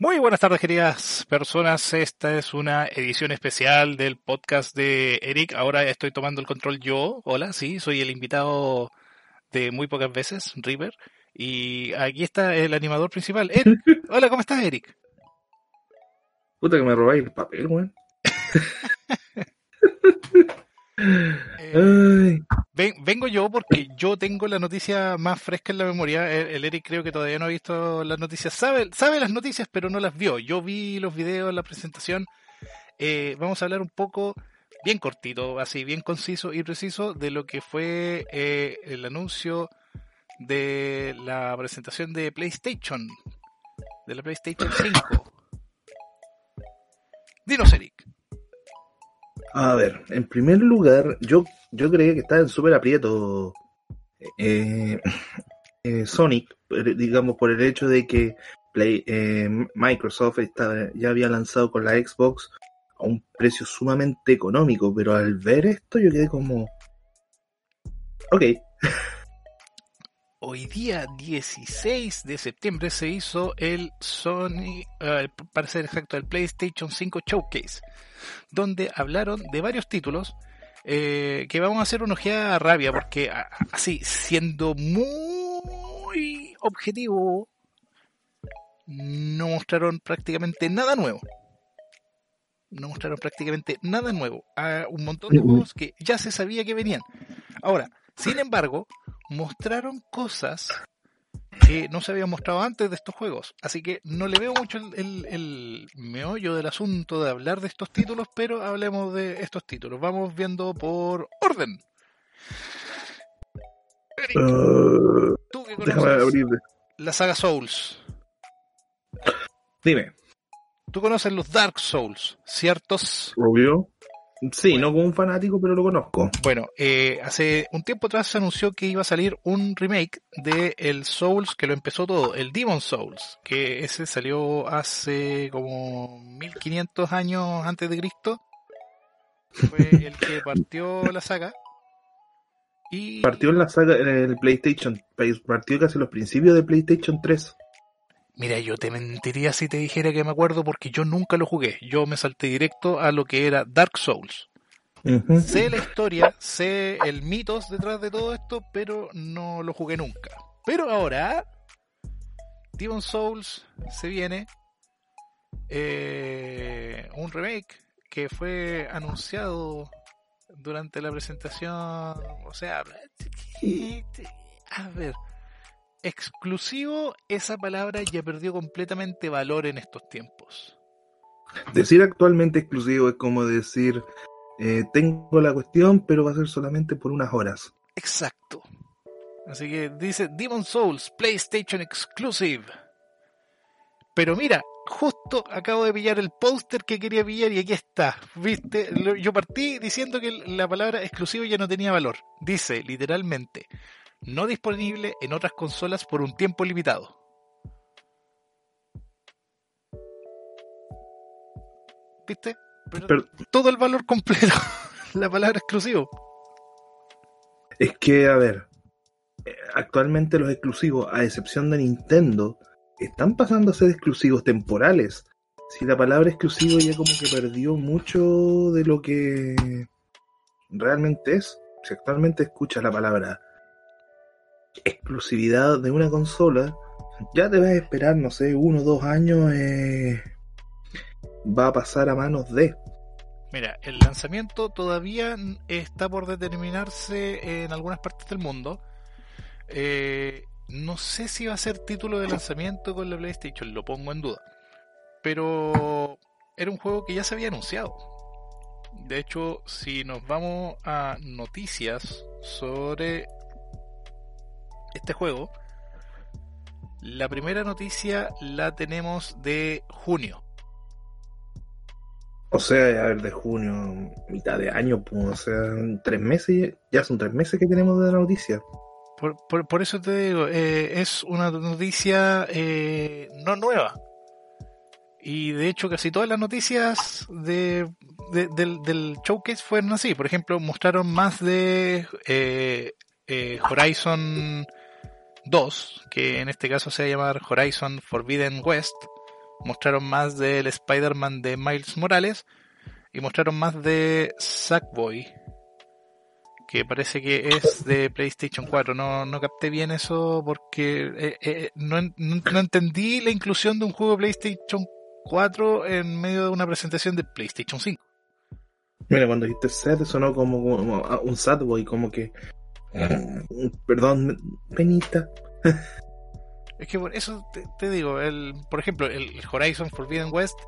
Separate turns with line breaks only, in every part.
Muy buenas tardes, queridas personas. Esta es una edición especial del podcast de Eric. Ahora estoy tomando el control yo. Hola, sí, soy el invitado de muy pocas veces, River. Y aquí está el animador principal, Eric. Hola, ¿cómo estás, Eric?
Puta que me robáis el papel, weón.
Eh, vengo yo porque yo tengo la noticia más fresca en la memoria. El, Eric creo que todavía no ha visto las noticias. Sabe, sabe las noticias, pero no las vio. Yo vi los videos, la presentación. Eh, vamos a hablar un poco, bien cortito, así, bien conciso y preciso, de lo que fue eh, el anuncio de la presentación de PlayStation, de la PlayStation 5. Dinos, Eric.
A ver, en primer lugar, yo, yo creía que estaba en súper aprieto eh, eh, Sonic, digamos, por el hecho de que eh, Microsoft estaba, ya había lanzado con la Xbox a un precio sumamente económico, pero al ver esto yo quedé como... Ok.
Hoy día 16 de septiembre se hizo el Sony, para ser exacto, el PlayStation 5 Showcase donde hablaron de varios títulos eh, que vamos a hacer una ojeada rabia, porque así, siendo muy objetivo, no mostraron prácticamente nada nuevo. No mostraron prácticamente nada nuevo. A un montón de juegos que ya se sabía que venían. Ahora, sin embargo, mostraron cosas que no se había mostrado antes de estos juegos. Así que no le veo mucho el, meollo del asunto de hablar de estos títulos, pero hablemos de estos títulos. Vamos viendo por orden.
Uh, ¿tú que conoces
la saga Souls?
Dime.
¿Tú conoces los Dark Souls, ciertos?
Obvio. Sí, no como un fanático, pero lo conozco.
Bueno, eh, hace un tiempo atrás se anunció que iba a salir un remake de el Souls que lo empezó todo, el Demon Souls, que ese salió hace como 1500 años antes de Cristo. Fue el que partió la saga. Y...
Partió en la saga en el PlayStation, partió casi los principios de PlayStation 3.
Mira, yo te mentiría si te dijera que me acuerdo porque yo nunca lo jugué. Yo me salté directo a lo que era Dark Souls. Sé la historia, sé el mitos detrás de todo esto, pero no lo jugué nunca. Pero ahora, Demon Souls se viene eh, un remake que fue anunciado durante la presentación. O sea, a ver, exclusivo, esa palabra ya perdió completamente valor en estos tiempos.
Decir actualmente exclusivo es como decir, eh, tengo la cuestión, pero va a ser solamente por unas horas.
Exacto. Así que dice Demon Souls, PlayStation Exclusive. Pero mira, justo acabo de pillar el póster que quería pillar y aquí está. ¿Viste? Yo partí diciendo que la palabra exclusivo ya no tenía valor. Dice literalmente, no disponible en otras consolas por un tiempo limitado. ¿Viste? todo el valor completo, la palabra exclusivo.
Es que, a ver, eh, actualmente los exclusivos, a excepción de Nintendo, están pasando a ser exclusivos temporales. Si la palabra exclusivo ya como que perdió mucho de lo que realmente es. Si actualmente escuchas la palabra exclusividad de una consola, ya te vas a esperar, no sé, uno o dos años, eh, va a pasar a manos de.
Mira, el lanzamiento todavía está por determinarse en algunas partes del mundo. Eh, no sé si va a ser título de lanzamiento con la PlayStation, lo pongo en duda. Pero era un juego que ya se había anunciado. De hecho, si nos vamos a noticias sobre este juego, la primera noticia la tenemos de junio.
O sea, a ver, de junio, mitad de año, pues, o sea, tres meses, ya son tres meses que tenemos de la noticia.
Por, eso te digo, eh, es una noticia eh, no nueva. Y de hecho casi todas las noticias de, del, del, showcase fueron así. Por ejemplo, mostraron más de eh, Horizon 2, que en este caso se va a llamar Horizon Forbidden West, mostraron más del Spider-Man de Miles Morales y mostraron más de Sackboy, que parece que es de PlayStation 4. No, no capté bien eso porque eh, eh, no, no, entendí la inclusión de un juego de PlayStation 4 en medio de una presentación de PlayStation 5.
Mira, cuando dijiste sad sonó como, un sad boy, como que... Perdón, penita.
es que por eso te, digo, el, por ejemplo, el Horizon Forbidden West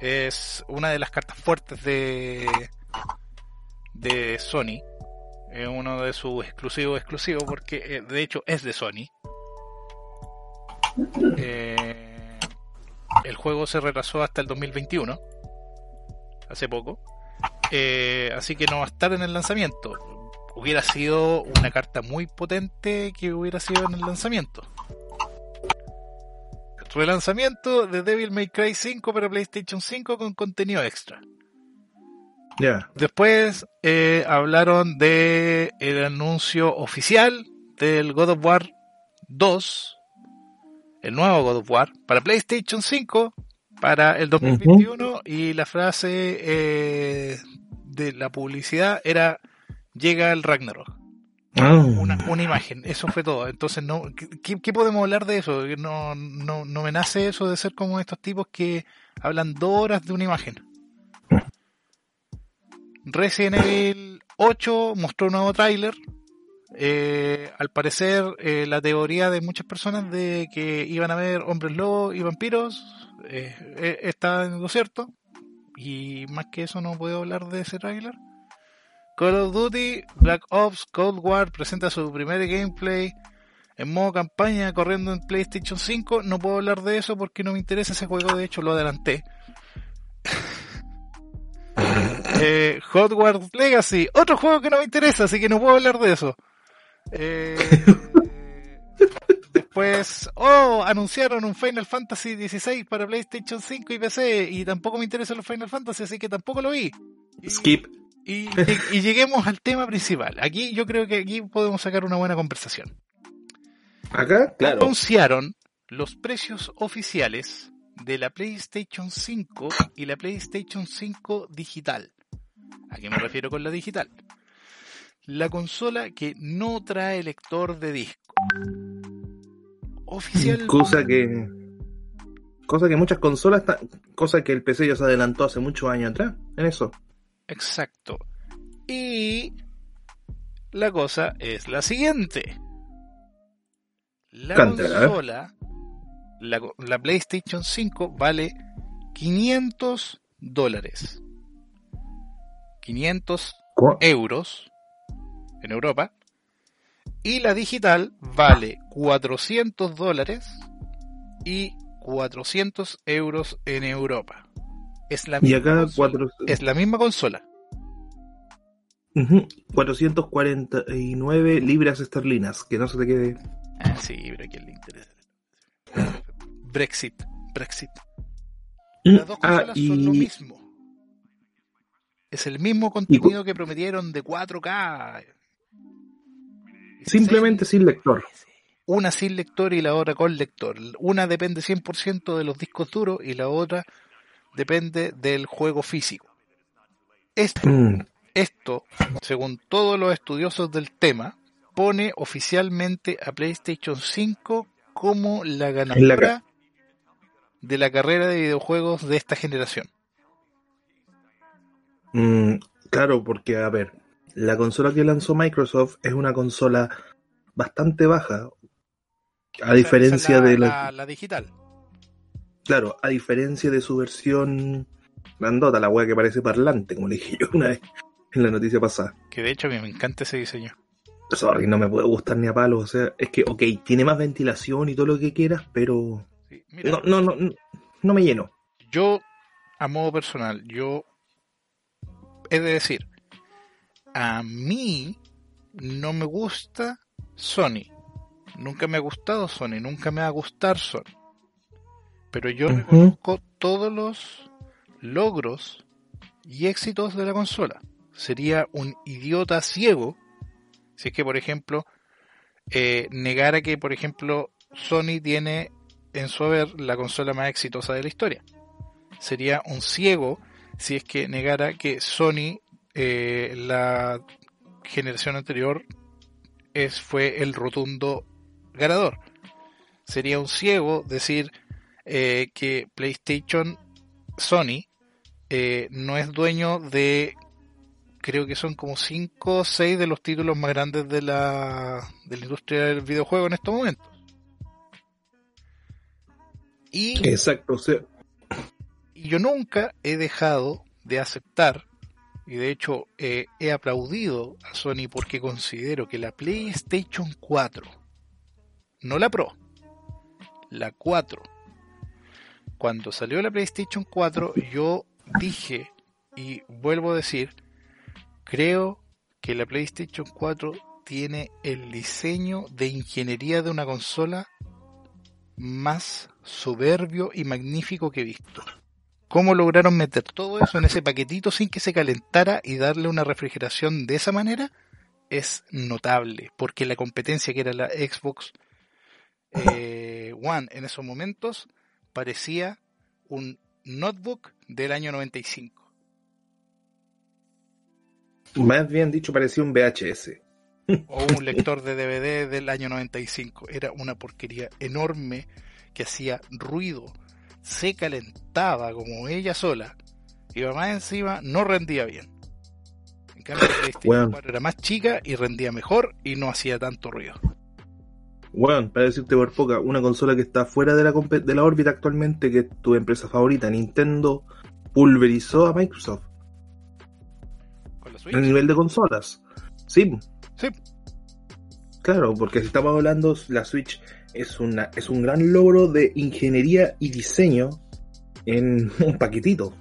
es una de las cartas fuertes de, de Sony. Es uno de sus exclusivos exclusivos porque eh, de hecho es de Sony. Eh, el juego se retrasó hasta el 2021. Hace poco. Eh, así que no va a estar en el lanzamiento. Hubiera sido una carta muy potente que hubiera sido en el lanzamiento. Relanzamiento de Devil May Cry 5 para PlayStation 5 con contenido extra.
Ya.
Después eh, hablaron de el anuncio oficial del God of War 2, el nuevo God of War, para PlayStation 5 para el 2021 y la frase eh, de la publicidad era llega el Ragnarok. Ah. Una, una, imagen, eso fue todo. Entonces, no, ¿qué, podemos hablar de eso? No, no, no me nace eso de ser como estos tipos que hablan dos horas de una imagen. Resident Evil 8 mostró un nuevo tráiler. Eh, al parecer, eh, la teoría de muchas personas de que iban a ver hombres lobos y vampiros eh, está en lo cierto. Y más que eso no puedo hablar de ese tráiler. Call of Duty Black Ops Cold War presenta su primer gameplay en modo campaña corriendo en PlayStation 5. No puedo hablar de eso porque no me interesa ese juego, de hecho lo adelanté. eh, Hot Wars Legacy, otro juego que no me interesa, así que no puedo hablar de eso. Eh, después, oh, anunciaron un Final Fantasy XVI para PlayStation 5 y PC y tampoco me interesan los Final Fantasy, así que tampoco lo vi.
Skip.
Y, lleguemos al tema principal. Aquí yo creo que aquí podemos sacar una buena conversación.
Acá, claro.
Anunciaron los precios oficiales de la PlayStation 5 y la PlayStation 5 digital. ¿A qué me refiero con la digital? La consola que no trae lector de disco.
Oficial. Cosa que. Cosa que muchas consolas. Cosa que el PC ya se adelantó hace muchos años atrás en eso.
Exacto. Y la cosa es la siguiente. La consola, la, PlayStation 5 vale 500 dólares. 500 euros en Europa. Y la digital vale 400 dólares y 400 euros en Europa. Es la misma, consola. Es la misma consola.
449 libras esterlinas, que no se te quede.
Ah, sí, pero a quién le interesa. Brexit, Brexit. Mm, Las dos ah, consolas son lo mismo. Es el mismo contenido que prometieron de 4K.
Simplemente sin lector.
Una sin lector y la otra con lector. Una depende 100% de los discos duros y la otra depende del juego físico. Esto, mm. esto, según todos los estudiosos del tema, pone oficialmente a PlayStation 5 como la ganadora de la carrera de videojuegos de esta generación.
Mm, claro, porque a ver, la consola que lanzó Microsoft es una consola bastante baja, a diferencia de
la digital.
Claro, a diferencia de su versión grandota, la wea que parece parlante, como le dije yo una vez en la noticia pasada.
Que de hecho a mí me encanta ese diseño.
Sorry, no me puede gustar ni a palos. O sea, es que, ok, tiene más ventilación y todo lo que quieras, pero. no, no, no, no me lleno.
Yo, a modo personal, yo he de decir, a mí no me gusta Sony. Nunca me ha gustado Sony, nunca me va a gustar Sony pero yo reconozco todos los logros y éxitos de la consola. Sería un idiota ciego si es que, por ejemplo, eh, negara que, por ejemplo, Sony tiene en su haber, la consola más exitosa de la historia. Sería un ciego si es que negara que Sony, eh, la generación anterior, es, fue el rotundo ganador. Sería un ciego decir eh, que PlayStation Sony eh, no es dueño de creo que son como 5 o 6 de los títulos más grandes de la, de la industria del videojuego en estos momentos. Y,
Exacto,
y yo nunca he dejado de aceptar, y de hecho eh, he aplaudido a Sony porque considero que la PlayStation 4, no la Pro, la 4, cuando salió la PlayStation 4 yo dije y vuelvo a decir, creo que la PlayStation 4 tiene el diseño de ingeniería de una consola más soberbio y magnífico que he visto. ¿Cómo lograron meter todo eso en ese paquetito sin que se calentara y darle una refrigeración de esa manera? Es notable, porque la competencia que era la Xbox eh, One en esos momentos parecía un notebook del año 95.
Más bien dicho, parecía un VHS.
O un lector de DVD del año 95. Era una porquería enorme que hacía ruido, se calentaba como ella sola, y más encima no rendía bien. En cambio, la 4 era más chica y rendía mejor y no hacía tanto ruido.
Bueno, para decirte por poca, una consola que está fuera de la, de la órbita actualmente, que es tu empresa favorita, Nintendo, pulverizó a Microsoft.
¿Con la Switch?
A nivel de consolas. Sí.
Sí.
Claro, porque si estamos hablando, la Switch es, una, es un gran logro de ingeniería y diseño en un paquetito.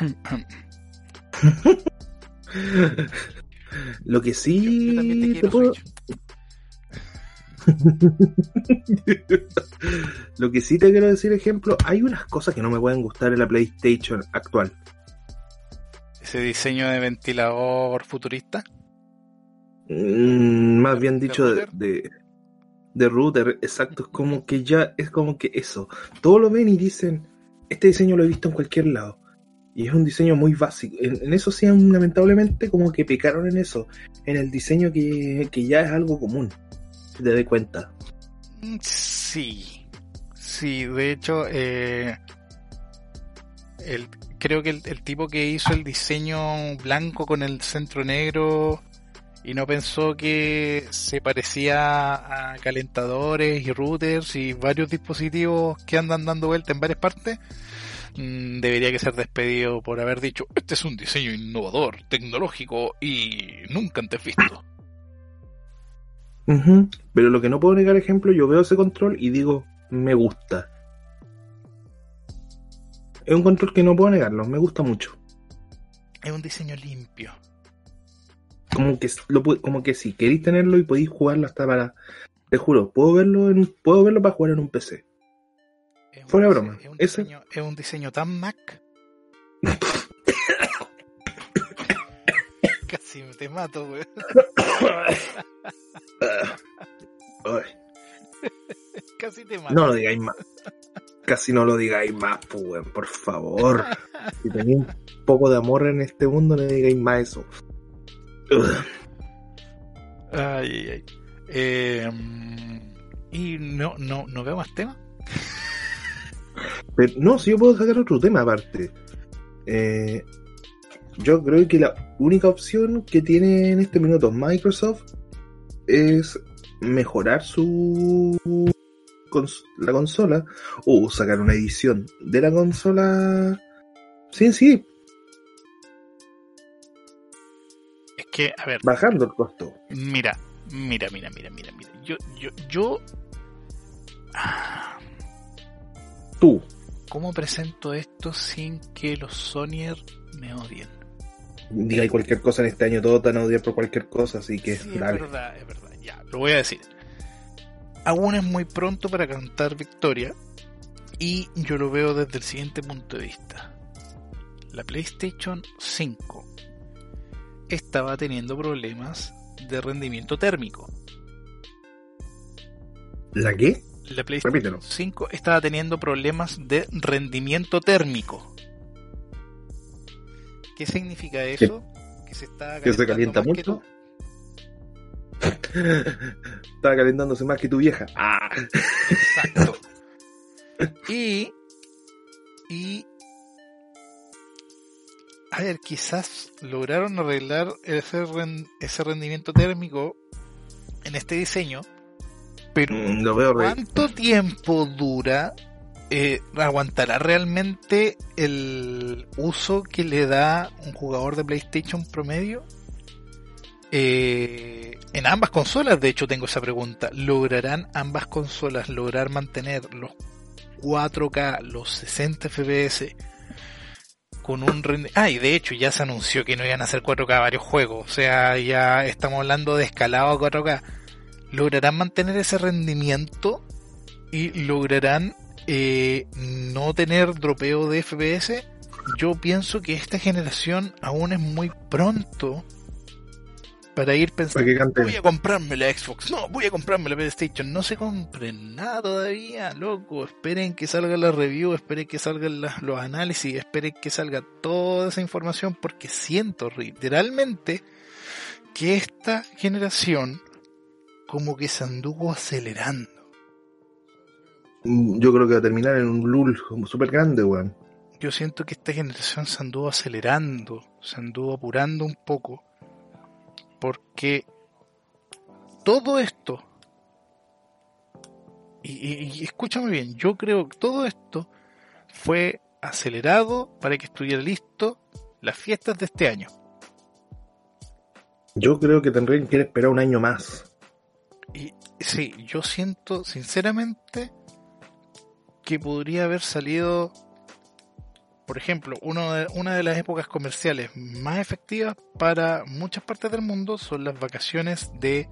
Lo que
Yo, yo también te
sí
quiero,
te puedo,
Switch.
lo que sí te quiero decir, ejemplo, hay unas cosas que no me pueden gustar en la PlayStation actual.
Ese diseño de ventilador futurista.
Mm, más
¿De-
bien dicho de,
router?
de, de router, exacto, es como que ya, es como que eso. Todos lo ven y dicen, este diseño lo he visto en cualquier lado. Y es un diseño muy básico. En, eso sí, lamentablemente, como que pecaron en eso. En el diseño que, que ya es algo común. Si te das cuenta.
Mm, Sí, sí, de hecho, eh, el, creo que el, el tipo que hizo el diseño blanco con el centro negro y no pensó que se parecía a calentadores y routers y varios dispositivos que andan dando vuelta en varias partes, mm, debería que ser despedido por haber dicho, este es un diseño innovador, tecnológico y nunca antes visto.
Pero lo que no puedo negar, ejemplo, yo veo ese control y digo, me gusta. Es un control que no puedo negarlo, me gusta mucho.
Es un diseño limpio.
Como que lo como que si queréis tenerlo y podéis jugarlo hasta para. Te juro, puedo verlo en un- puedo verlo para jugar en un PC. Fuera broma,
Es un,
ese-
diseño, es un diseño tan Mac. Casi te mato.
Ay,
Casi te mato.
no lo digáis más. Casi no lo digáis más, pues, weón, por favor. Si tenéis un poco de amor en este mundo, no digáis más eso.
Ay, ay, ay. Eh, y no, no, no veo más temas.
Pero, no, si yo puedo sacar otro tema aparte. Eh, yo creo que la única opción que tiene en este minuto Microsoft es mejorar su cons- la consola o sacar una edición de la consola sí sí
Es que, a ver,
bajando el costo
mira, mira, mira, mira, mira, mira. Yo, yo, yo. Ah,
tú
¿Cómo presento esto sin que los Sonyer me odien?
digáis cualquier cosa en este año todo a odiar por cualquier cosa así que
Sí, es verdad, es verdad. Ya, lo voy a decir. Aún es muy pronto para cantar victoria. Y yo lo veo desde el siguiente punto de vista. La PlayStation 5 estaba teniendo problemas de rendimiento térmico.
¿La qué?
La PlayStation 5 estaba teniendo problemas de rendimiento térmico. ¿Qué significa eso?
Que se está que se calienta mucho. Estaba calentándose más que tu vieja. Ah.
Exacto. Y, y, a ver, quizás lograron arreglar ese, ese rendimiento térmico en este diseño, pero
mm, lo veo
¿cuánto tiempo dura? Eh, ¿Aguantará realmente el uso que le da un jugador de PlayStation promedio? Eh, en ambas consolas, de hecho, tengo esa pregunta. ¿Lograrán ambas consolas lograr mantener los 4K, los 60 FPS con un Ah, y de hecho ya se anunció que no iban a hacer 4K varios juegos. O sea, ya estamos hablando de escalado a 4K. ¿Lograrán mantener ese rendimiento? ¿Y lograrán eh, no tener dropeo de FPS? Yo pienso que esta generación aún es muy pronto para ir pensando, voy a comprarme la Xbox, no, voy a comprarme la PlayStation, no se compren nada todavía, loco, esperen que salga la review, esperen que salgan los análisis, esperen que salga toda esa información, porque siento literalmente que esta generación como que se anduvo acelerando.
Mm, yo creo que va a terminar en un lull súper grande, weón.
Yo siento que esta generación se anduvo acelerando, se anduvo apurando un poco porque todo esto, y, escúchame bien, yo creo que todo esto fue acelerado para que estuviera listo las fiestas de este año.
Yo creo que tendrían que esperar un año más.
Sí, yo siento sinceramente que podría haber salido por ejemplo, uno de, una de las épocas comerciales más efectivas para muchas partes del mundo son las vacaciones de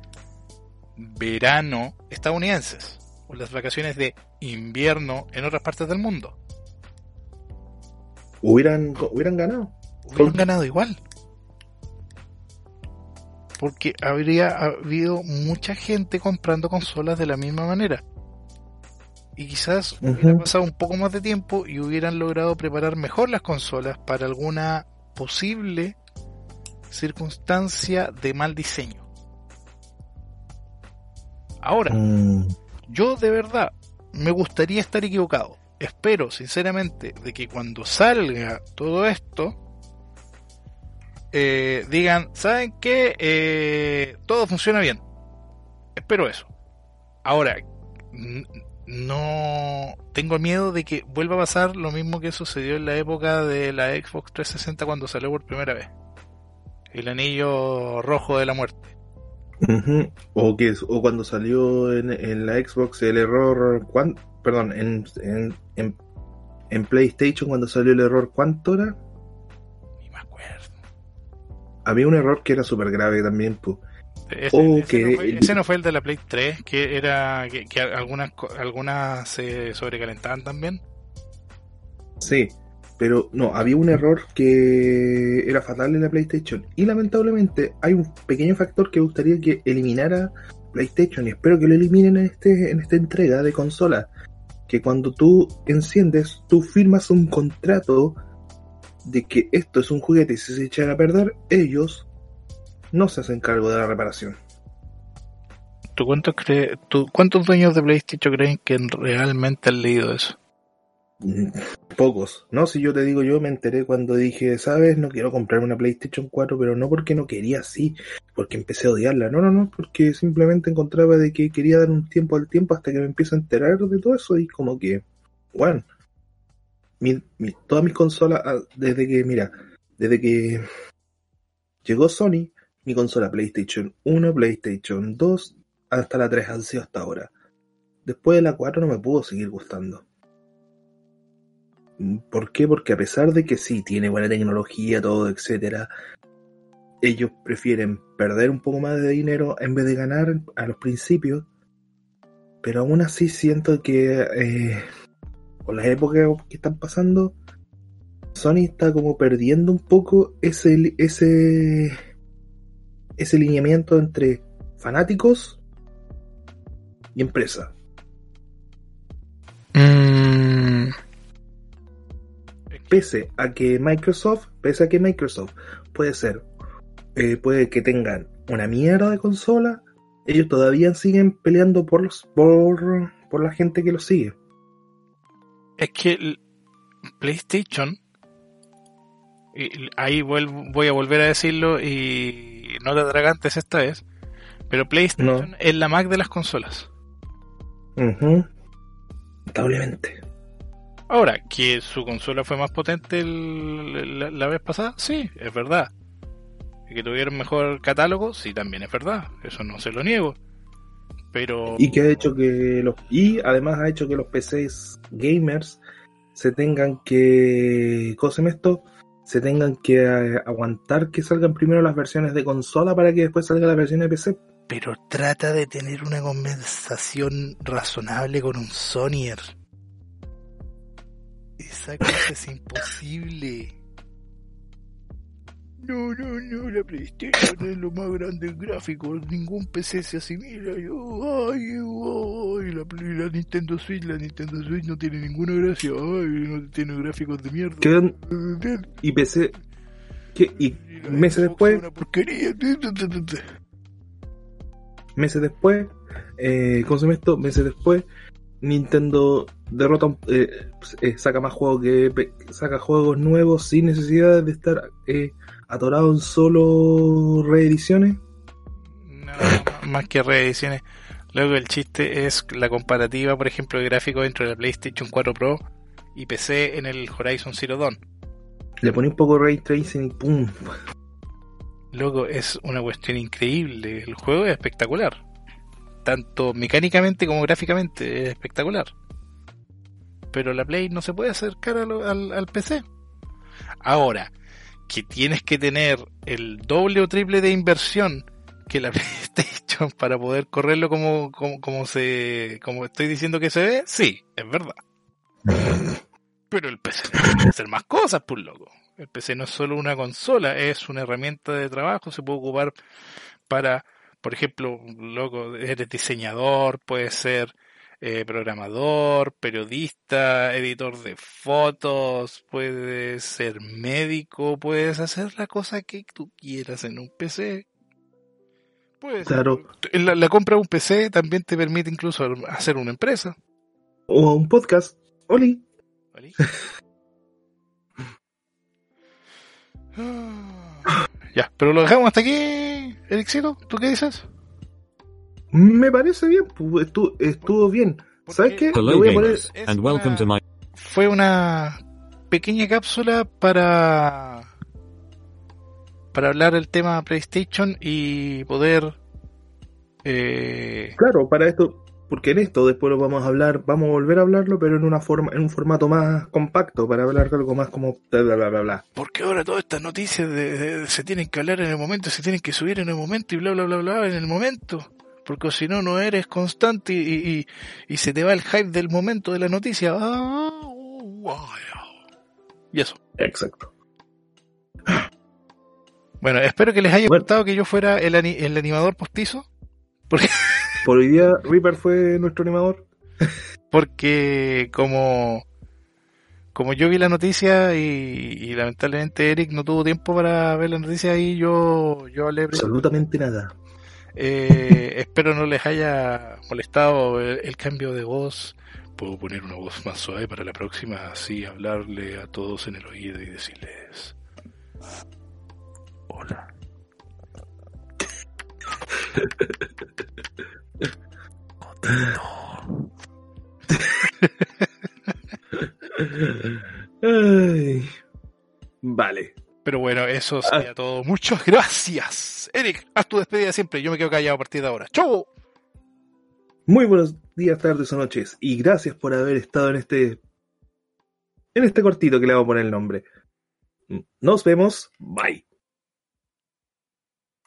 verano estadounidenses o las vacaciones de invierno en otras partes del mundo.
Hubieran, hubieran ganado.
Hubieran ganado igual. Porque habría habido mucha gente comprando consolas de la misma manera y quizás hubiera pasado un poco más de tiempo y hubieran logrado preparar mejor las consolas para alguna posible circunstancia de mal diseño. Ahora, mm. yo de verdad me gustaría estar equivocado. Espero sinceramente de que cuando salga todo esto, eh, digan, ¿saben qué? Eh, todo funciona bien. Espero eso. Ahora, no tengo miedo de que vuelva a pasar lo mismo que sucedió en la época de la Xbox 360 cuando salió por primera vez. El anillo rojo de la muerte.
O que o cuando salió en, la Xbox el error perdón, en, en, en, PlayStation cuando salió el error ¿cuánto era? Había un error que era súper grave también, pues
ese, no fue, el de la Play 3, que era que, algunas, algunas se sobrecalentaban también.
Sí, pero no, había un error que era fatal en la PlayStation. Y lamentablemente hay un pequeño factor que gustaría que eliminara PlayStation y espero que lo eliminen en, este, en esta entrega de consola. Que cuando tú enciendes, tú firmas un contrato de que esto es un juguete y si se echara a perder, ellos no se hacen cargo de la reparación.
¿Tú cuántos, cuántos dueños de PlayStation creen que realmente han leído eso?
Mm, pocos, ¿no? Si yo te digo, yo me enteré cuando dije, ¿sabes? No quiero comprarme una PlayStation 4, pero no porque no quería, sí, porque empecé a odiarla. No, no, no, porque simplemente encontraba de que quería dar un tiempo al tiempo hasta que me empiezo a enterar de todo eso y como que, bueno, todas mis consolas, ah, desde que, mira, desde que llegó Sony, mi consola PlayStation 1, PlayStation 2, hasta la 3 han sido hasta ahora. Después de la 4 no me pudo seguir gustando. ¿Por qué? Porque a pesar de que sí, tiene buena tecnología, todo, etcétera, ellos prefieren perder un poco más de dinero en vez de ganar a los principios. Pero aún así siento que eh, con las épocas que están pasando, Sony está como perdiendo un poco ese, ese, ese lineamiento entre fanáticos y empresa.
Mm,
Pese a que Microsoft, pese a que Microsoft puede ser, eh, puede que tengan una mierda de consola, ellos todavía siguen peleando por los, por, por la gente que los sigue.
Es que el PlayStation, y ahí vuelvo- voy a volver a decirlo y no te atragantes esta vez, pero PlayStation es la Mac de las consolas.
Ujú. Lamentablemente.
Ahora, que su consola fue más potente el- la, la vez pasada, sí, es verdad. Que tuvieron mejor catálogo, sí, también es verdad. Eso no se lo niego. Pero.
Y que ha hecho que los y además ha hecho que los PCs gamers se tengan que ¿cómo se llama esto? Se tengan que eh, aguantar que salgan primero las versiones de consola para que después salga la versión de PC.
Pero trata de tener una conversación razonable con un Sonyer. Esa cosa es imposible. No, no, no, la PlayStation es lo más grande en gráficos, ningún PC se asimila. Yo, ay, ay, la, la Nintendo Switch, la Nintendo Switch no tiene ninguna gracia, ay, no tiene gráficos de mierda.
Quedan y PC que y meses después
es Una porquería.
meses después, eh, ¿cómo se llama esto? Meses después, Nintendo derrota, eh, eh, saca más juegos que saca juegos nuevos sin necesidad de estar eh, atorado en solo reediciones.
No, más que reediciones. Luego el chiste es la comparativa, por ejemplo, de gráficos entre la PlayStation 4 Pro y PC en el Horizon Zero Dawn.
Le pone un poco ray tracing y pum.
Luego es una cuestión increíble. El juego es espectacular. Tanto mecánicamente como gráficamente es espectacular. Pero la Play no se puede acercar lo- al, al PC. Ahora, que tienes que tener el doble o triple de inversión que la PlayStation para poder correrlo como, como, se como estoy diciendo que se ve, sí, es verdad. Pero el PC puede hacer más cosas, pues loco. El PC no es solo una consola, es una herramienta de trabajo, se puede ocupar para, por ejemplo, loco, eres diseñador, puedes ser eh, programador, periodista, editor de fotos, puedes ser médico, puedes hacer la cosa que tú quieras en un PC. Puedes,
Claro.
la, la compra de un PC también te permite incluso hacer una empresa.
O un podcast. Oli.
¿vale? Ah, ya, pero lo dejamos hasta aquí, Elixiro. ¿Tú qué dices?
Me parece bien, pues, estuvo, estuvo bien. ¿Sabes qué? Le
Hello
voy a poner.
gamers, and welcome to my
Fue una pequeña cápsula para para hablar del tema PlayStation y poder eh,
Claro, para esto, porque en esto después lo vamos a hablar, vamos a volver a hablarlo, pero en una forma, en un formato más compacto, para hablar algo más como bla bla bla bla bla.
porque ahora todas estas noticias de- de- se tienen que hablar en el momento, se tienen que subir en el momento y bla bla bla bla en el momento. Porque si no, no eres constante y, y- y se te va el hype del momento de la noticia. Ah, wow. Y eso.
Exacto.
Bueno, espero que les haya
Bueno.
gustado que yo fuera el, ani- el animador postizo. Porque,
Por hoy día, Reaper fue nuestro animador.
porque como, como yo vi la noticia y, y lamentablemente Eric no tuvo tiempo para ver la noticia y yo, yo hablé.
Absolutamente nada.
Eh, espero no les haya molestado el, cambio de voz. Puedo poner una voz más suave para la próxima, así hablarle a todos en el oído y decirles: Hola.
Ay. Vale.
Pero bueno, eso sería todo. Muchas gracias. Eric, haz tu despedida siempre. Yo me quedo callado a partir de ahora. ¡Chau!
Muy buenos días, tardes o noches. Y gracias por haber estado en este. En este cortito que le vamos a poner el nombre. Nos vemos. Bye.